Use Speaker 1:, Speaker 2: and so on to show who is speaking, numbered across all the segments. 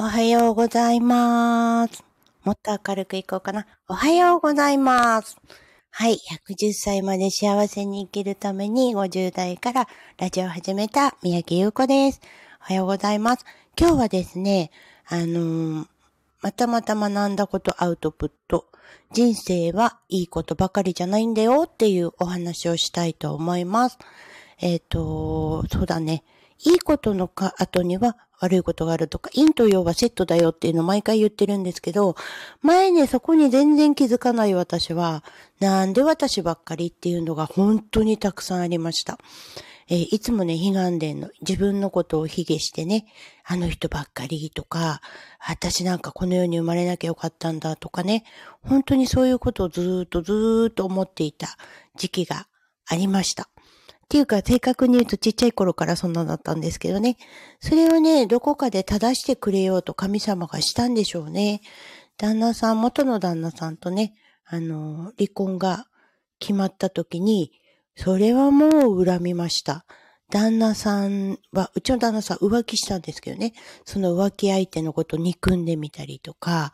Speaker 1: おはようございます。もっと明るくいこうかな。おはようございます。はい。110歳まで幸せに生きるために50代からラジオを始めた三宅優子です。おはようございます。今日はですね、あのーまたまた学んだことアウトプット。人生はいいことばかりじゃないんだよっていうお話をしたいと思います。えっ、と、そうだね。いいことのか後には悪いことがあるとか、陰と陽はセットだよっていうのを毎回言ってるんですけど、前ね、そこに全然気づかない私は、なんで私ばっかりっていうのが本当にたくさんありました。えーいつもね、悲願伝の自分のことを卑下してね、あの人ばっかりとか、私なんかこの世に生まれなきゃよかったんだとかね、本当にそういうことをずーっとずーっと思っていた時期がありました。っていうか、正確に言うとちっちゃい頃からそんなだったんですけどね。それをね、どこかで正してくれようと神様がしたんでしょうね。旦那さん、元の旦那さんとね、あの、離婚が決まった時に、それはもう恨みました。旦那さんは、うちの旦那さん浮気したんですけどね、その浮気相手のこと憎んでみたりとか、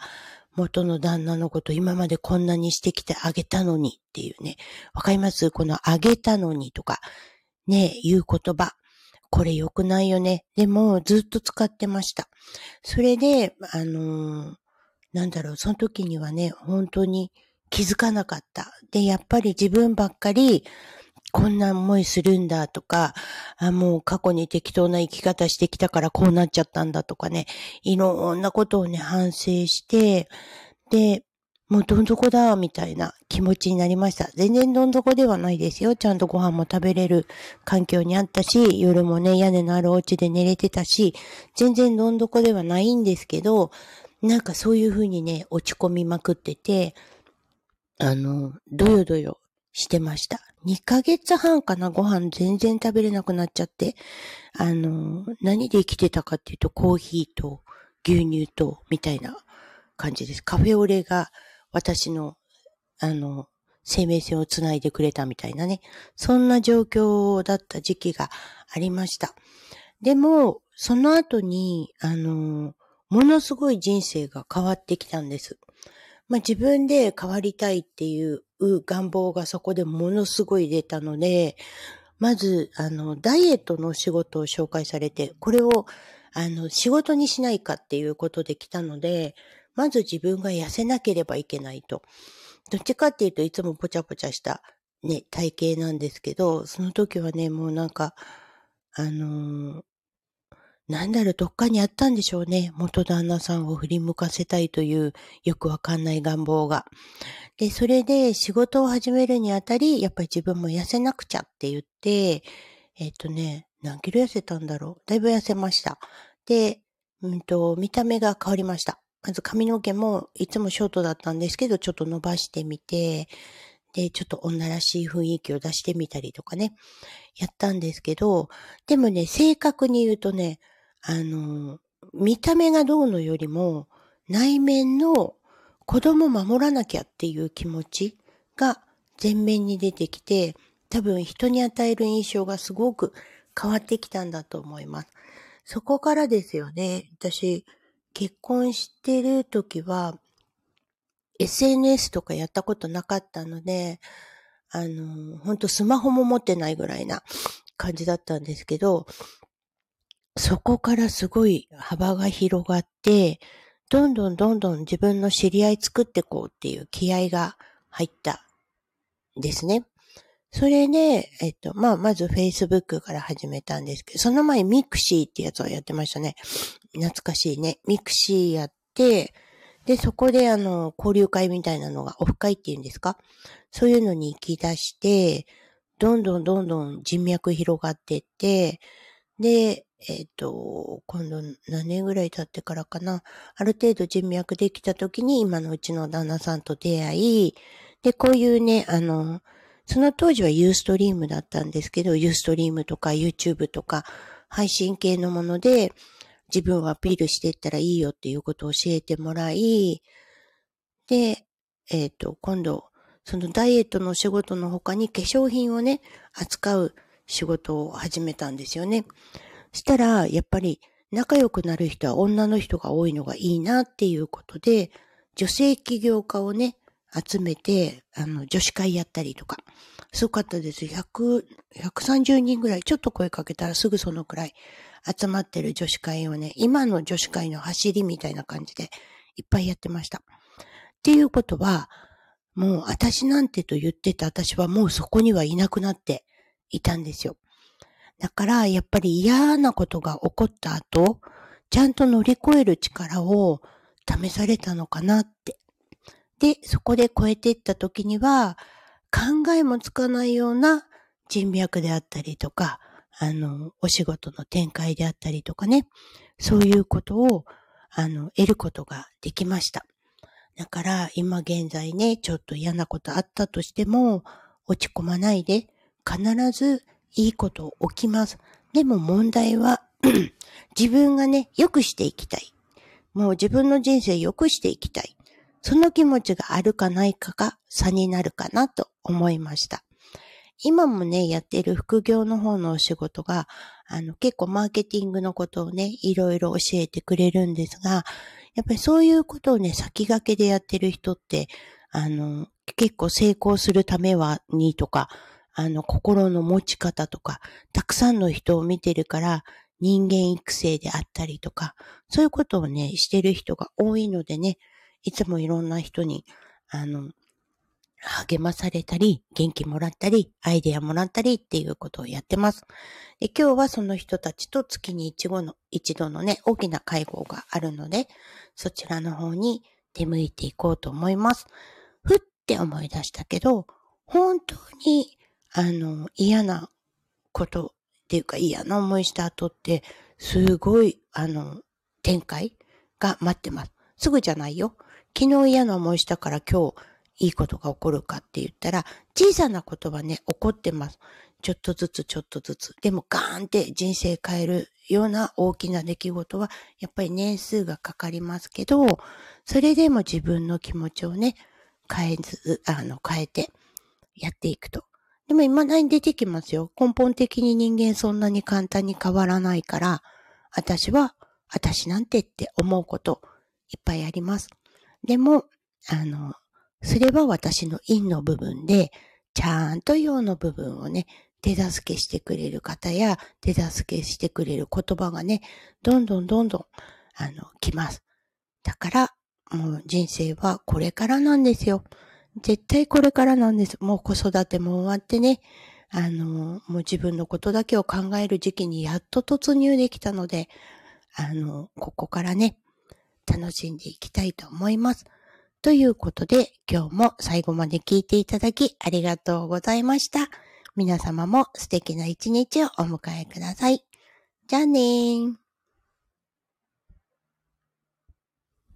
Speaker 1: 元の旦那のこと今までこんなにしてきてあげたのにっていうね。わかります？このあげたのにとか、ね、言う言葉。これ良くないよね。でも、ずっと使ってました。それで、あのーなんだろう、その時にはね、本当に気づかなかった。で、やっぱり自分ばっかり、こんな思いするんだとか、あ、もう過去に適当な生き方してきたからこうなっちゃったんだとかね、いろんなことをね、反省して、で、もうどん底だ、みたいな気持ちになりました。全然どん底ではないですよ。ちゃんとご飯も食べれる環境にあったし、夜もね、屋根のあるお家で寝れてたし、全然どん底ではないんですけど、なんかそういう風にね、落ち込みまくってて、あの、どよどよしてました。2ヶ月半かな、ご飯全然食べれなくなっちゃって、あの、何で生きてたかっていうと、コーヒーと牛乳と、みたいな感じです。カフェオレが私の、あの、生命線をつないでくれたみたいなね。そんな状況だった時期がありました。でも、その後に、あの、ものすごい人生が変わってきたんです。まあ、自分で変わりたいっていう願望がそこでものすごい出たので、まず、あの、ダイエットの仕事を紹介されて、これを、あの、仕事にしないかっていうことで来たので、まず自分が痩せなければいけないと。どっちかっていうといつもぽちゃぽちゃしたね、体型なんですけど、その時はね、もうなんか、あのーなんだろう、どっかにあったんでしょうね。元旦那さんを振り向かせたいというよくわかんない願望が。で、それで仕事を始めるにあたり、やっぱり自分も痩せなくちゃって言って、えっ、とね、何キロ痩せたんだろう。だいぶ痩せました。で、うんと、見た目が変わりました。まず髪の毛もいつもショートだったんですけど、ちょっと伸ばしてみて、で、ちょっと女らしい雰囲気を出してみたりとかね、やったんですけど、でもね、正確に言うとね、あの、見た目がどうのよりも、内面の子供守らなきゃっていう気持ちが前面に出てきて、多分人に与える印象がすごく変わってきたんだと思います。そこからですよね。私、結婚してる時は、SNS とかやったことなかったので、あの、本当スマホも持ってないぐらいな感じだったんですけど、そこからすごい幅が広がって、どんどんどんどん自分の知り合い作ってこうっていう気合が入ったんですね。それで、えっと、まあ、まず Facebook から始めたんですけど、その前 mixi ってやつをやってましたね。懐かしいね。 mixi やって、で、そこであの、交流会みたいなのが、オフ会っていうんですか？そういうのに行き出して、どんどんどんどん人脈広がってって、で、えっ、と、今度何年ぐらい経ってからかな？ある程度人脈できた時に今のうちの旦那さんと出会い、で、こういうね、あの、その当時はユーストリームだったんですけど、ユーストリームとか YouTube とか配信系のもので自分をアピールしていったらいいよっていうことを教えてもらい、で、えっ、と、今度、そのダイエットの仕事の他に化粧品をね、扱う仕事を始めたんですよね。したら、やっぱり仲良くなる人は女の人が多いのがいいなっていうことで、女性起業家をね、集めて、あの、女子会やったりとか。すごかったです。100、130人ぐらい、ちょっと声かけたらすぐそのくらい集まってる女子会をね、今の女子会の走りみたいな感じでいっぱいやってました。っていうことは、もう私なんてと言ってた私はもうそこにはいなくなっていたんですよ。だから、やっぱり嫌なことが起こった後、ちゃんと乗り越える力を試されたのかなって。で、そこで超えていった時には、考えもつかないような人脈であったりとか、あの、お仕事の展開であったりとかね、そういうことを、あの、得ることができました。だから、今現在ね、ちょっと嫌なことあったとしても、落ち込まないで、必ずいいこと起きます。でも問題は 自分がね、良くしていきたい。もう自分の人生良くしていきたい。その気持ちがあるかないかが差になるかなと思いました。今もね、やっている副業の方のお仕事が、あの、結構マーケティングのことをね、いろいろ教えてくれるんですが、やっぱりそういうことをね、先駆けでやってる人って、あの、結構成功するためは、にとか、あの、心の持ち方とか、たくさんの人を見てるから、人間育成であったりとか、そういうことをね、してる人が多いのでね、いつもいろんな人に、あの、励まされたり、元気もらったり、アイデアもらったりっていうことをやってます。で今日はその人たちと月に一度の、一度のね、大きな会合があるので、そちらの方に出向いていこうと思います。ふって思い出したけど、本当にあの、嫌なことっていうか嫌な思いした後って、すごい、あの、展開が待ってます。すぐじゃないよ。昨日嫌な思いしたから今日いいことが起こるかって言ったら、小さなことはね、起こってます。ちょっとずつちょっとずつ。でもガーンって人生変えるような大きな出来事は、やっぱり年数がかかりますけど、それでも自分の気持ちをね、変えず、あの、変えてやっていくと。でも未だに出てきますよ。根本的に人間そんなに簡単に変わらないから、私は、私なんてって思うこといっぱいあります。でも、あの、それは私の陰の部分で、ちゃんと陽の部分をね、手助けしてくれる方や、手助けしてくれる言葉がね、どんどんどんどん、あの、来ます。だから、もう人生はこれからなんですよ。絶対これからなんです。もう子育ても終わってね、あの、もう自分のことだけを考える時期にやっと突入できたので、あの、ここからね、楽しんでいきたいと思います。ということで、今日も最後まで聞いていただきありがとうございました。皆様も素敵な一日をお迎えください。じゃあねー。